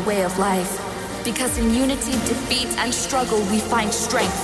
our way of life. Because in unity, defeat, and struggle, we find strength.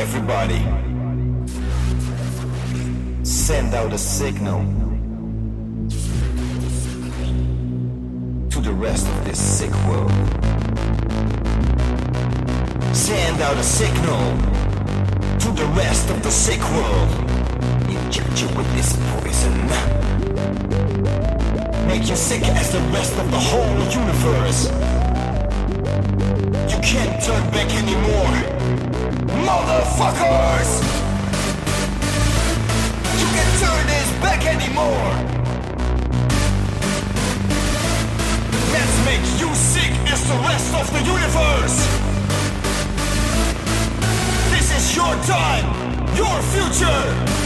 Everybody, send out a signal to the rest of this sick world. Send out a signal to the rest of the sick world. Inject you with this poison. Make you sick as the rest of the whole universe can't turn back anymore. Motherfuckers! You can't turn this back anymore. Let's make you sick as the rest of the universe. This is your time, your future.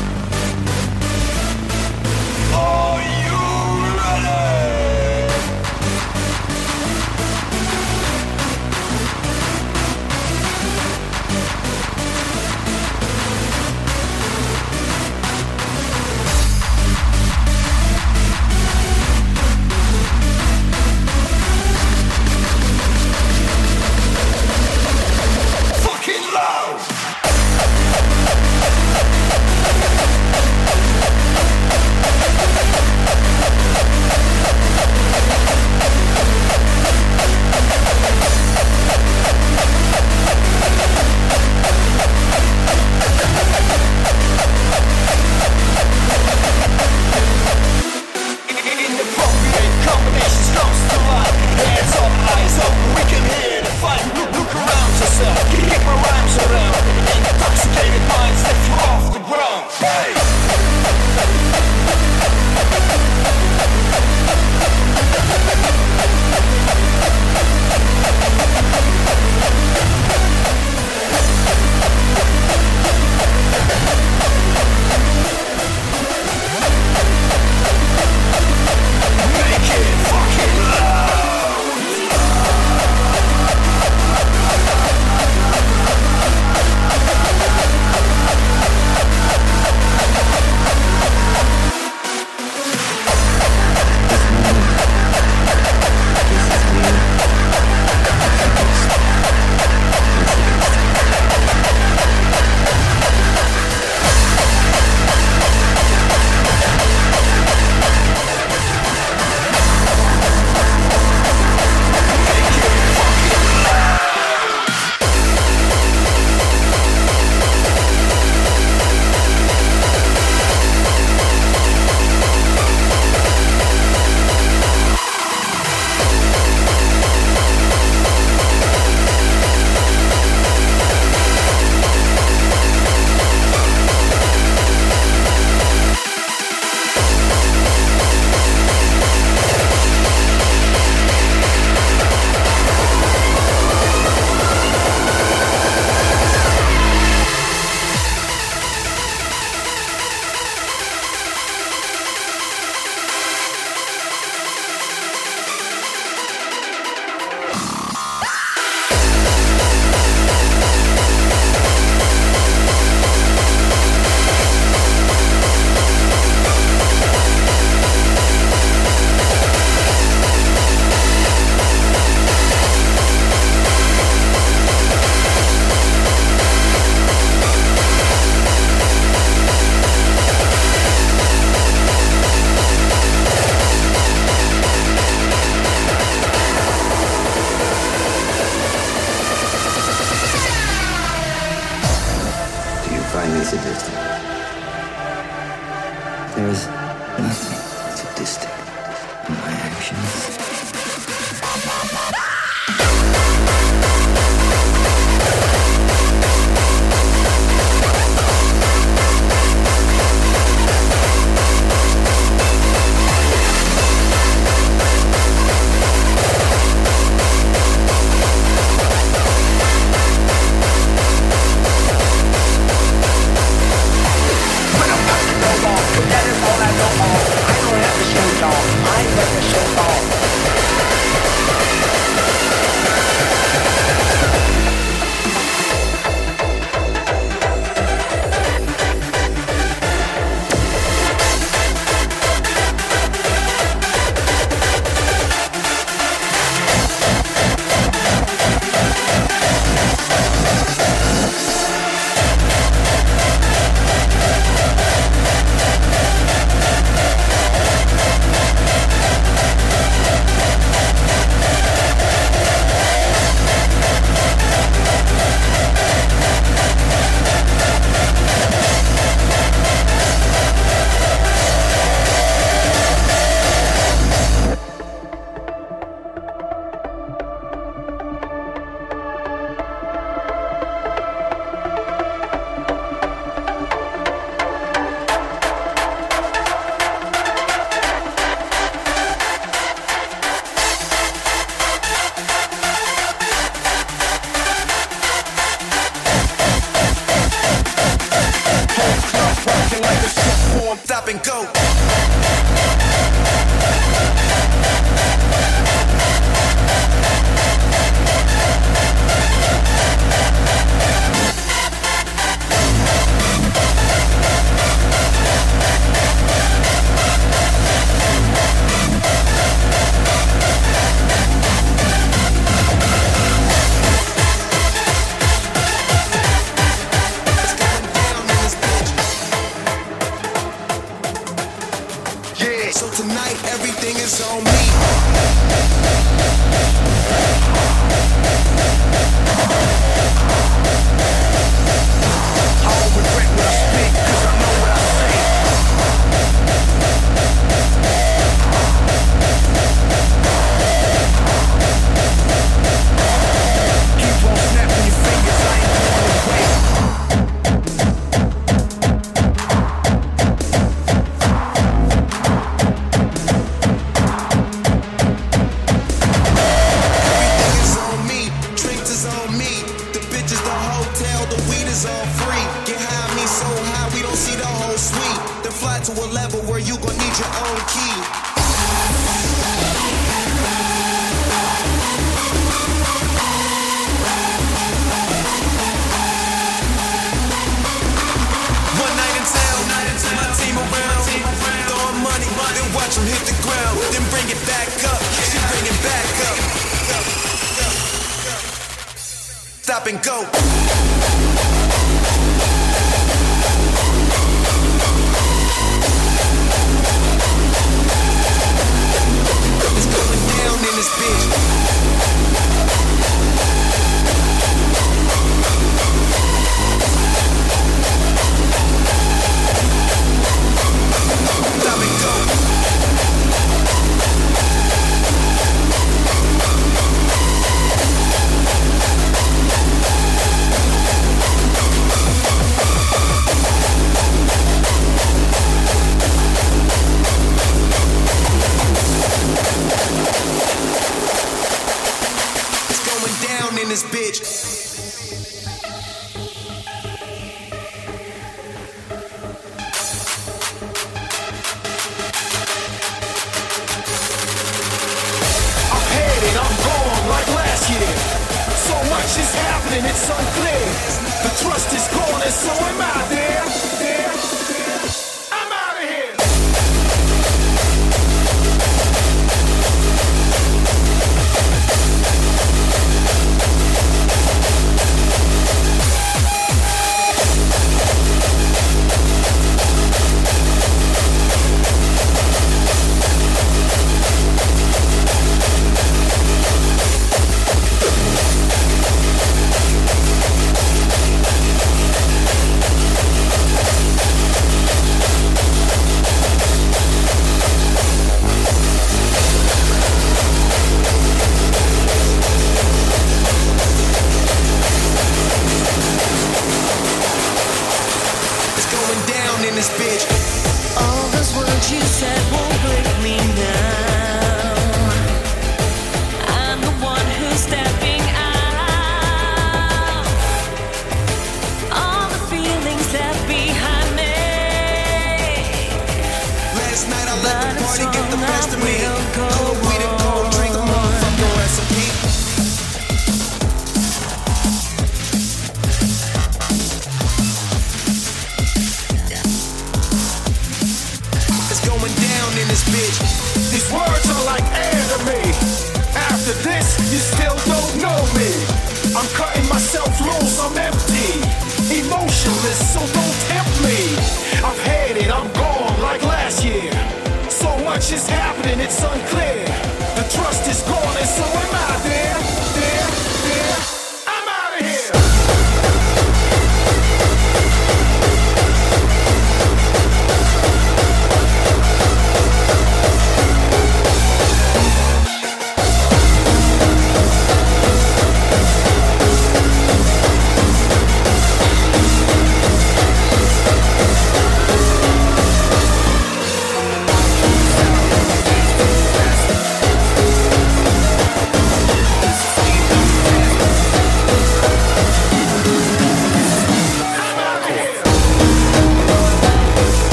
all free. Get high, me so high, we don't see the whole suite. Then fly to a level where you gon' need your own key. One night in town, my team around, throwing money, hit the ground, then bring it back up. She bring it back up. Stop and go. this bitch.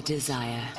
Desire.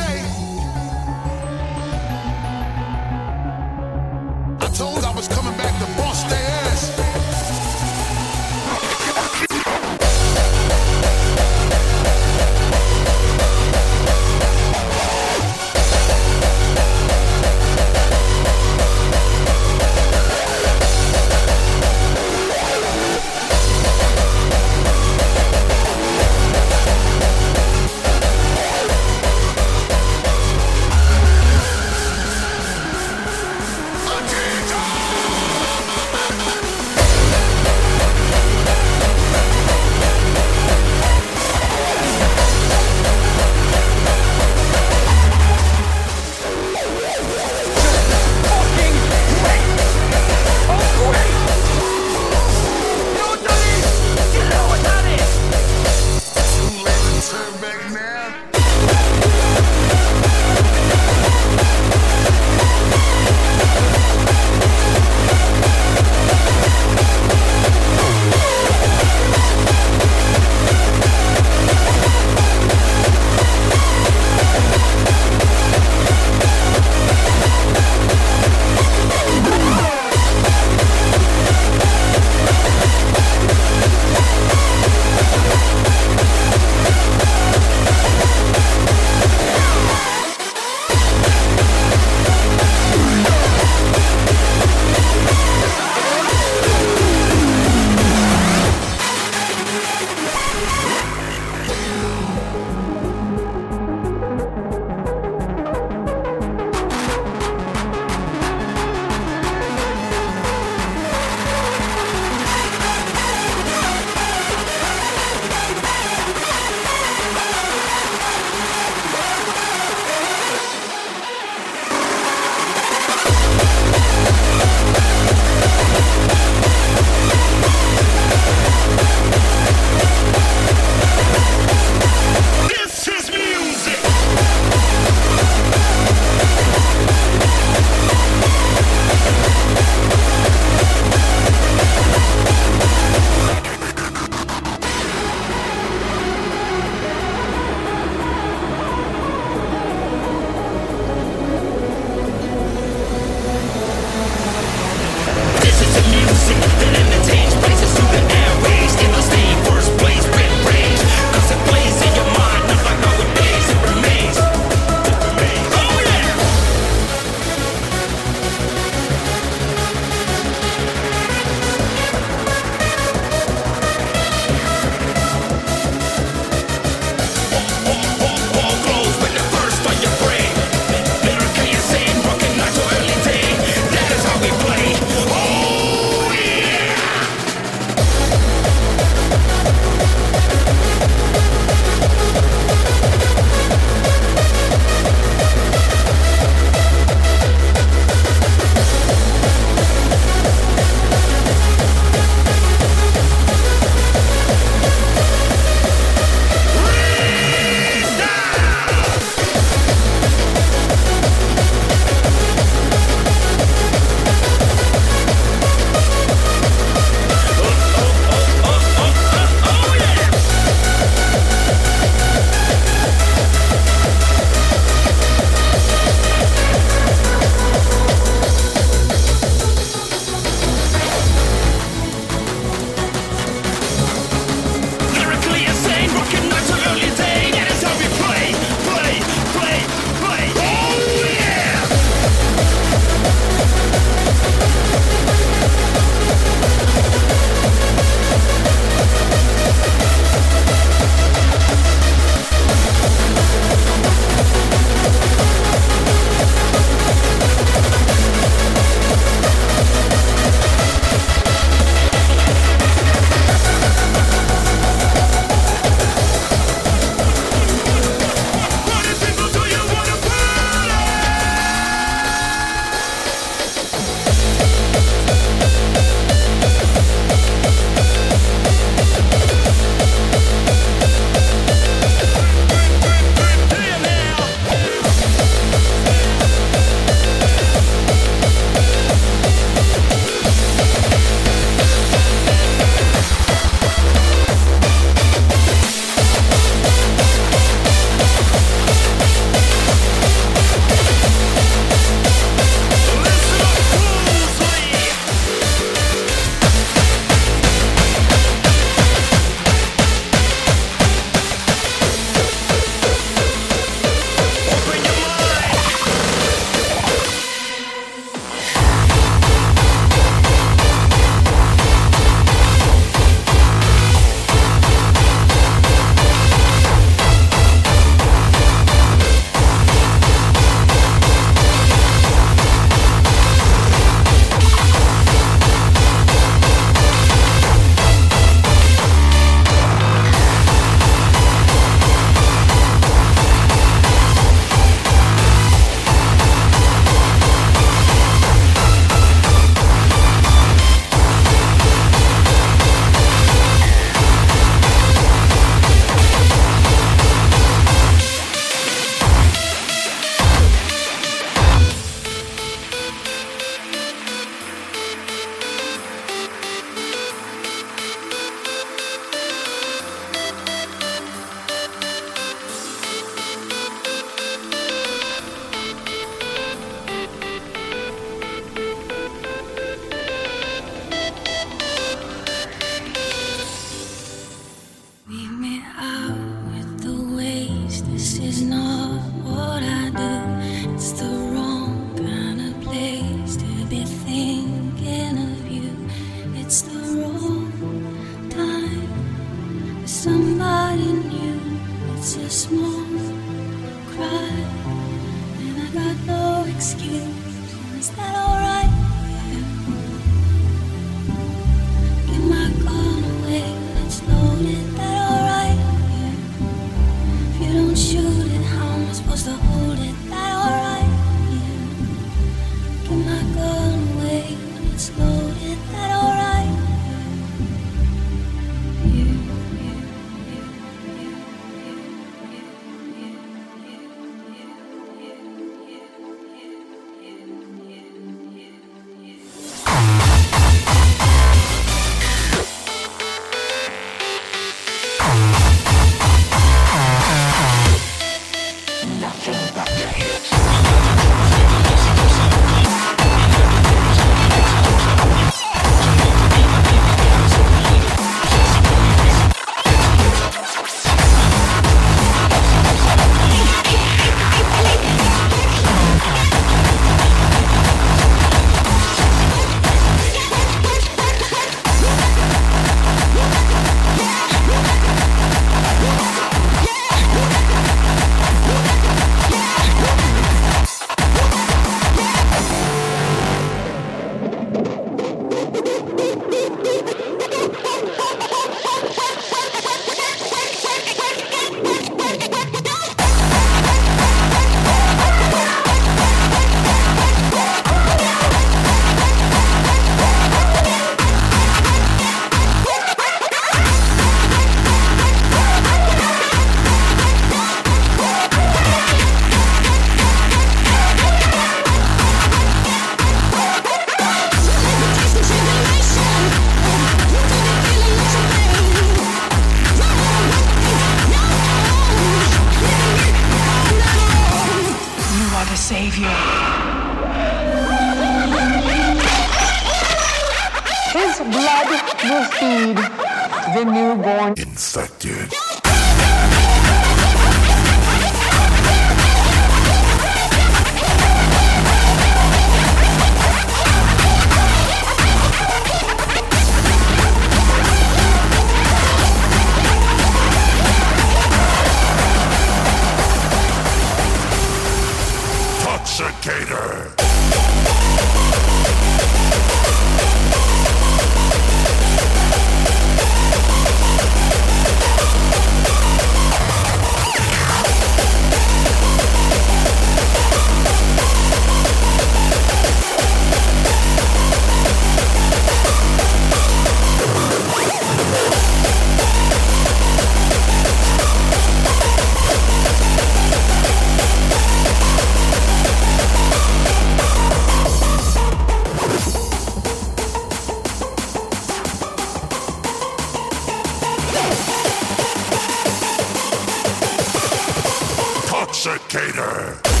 Toxicator.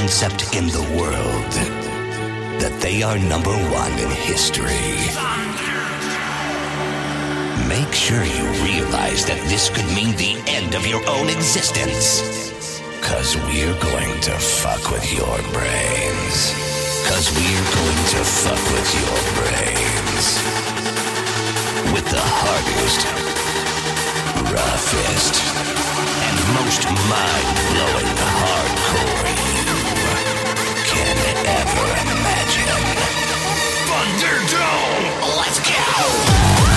Concept in the world. That they are number one in history. Make sure you realize that this could mean the end of your own existence. Cause we're going to fuck with your brains. Cause we're going to fuck with your brains. With the hardest, roughest, and most mind-blowing hardcore ever imagined? Thunderdome! Let's go!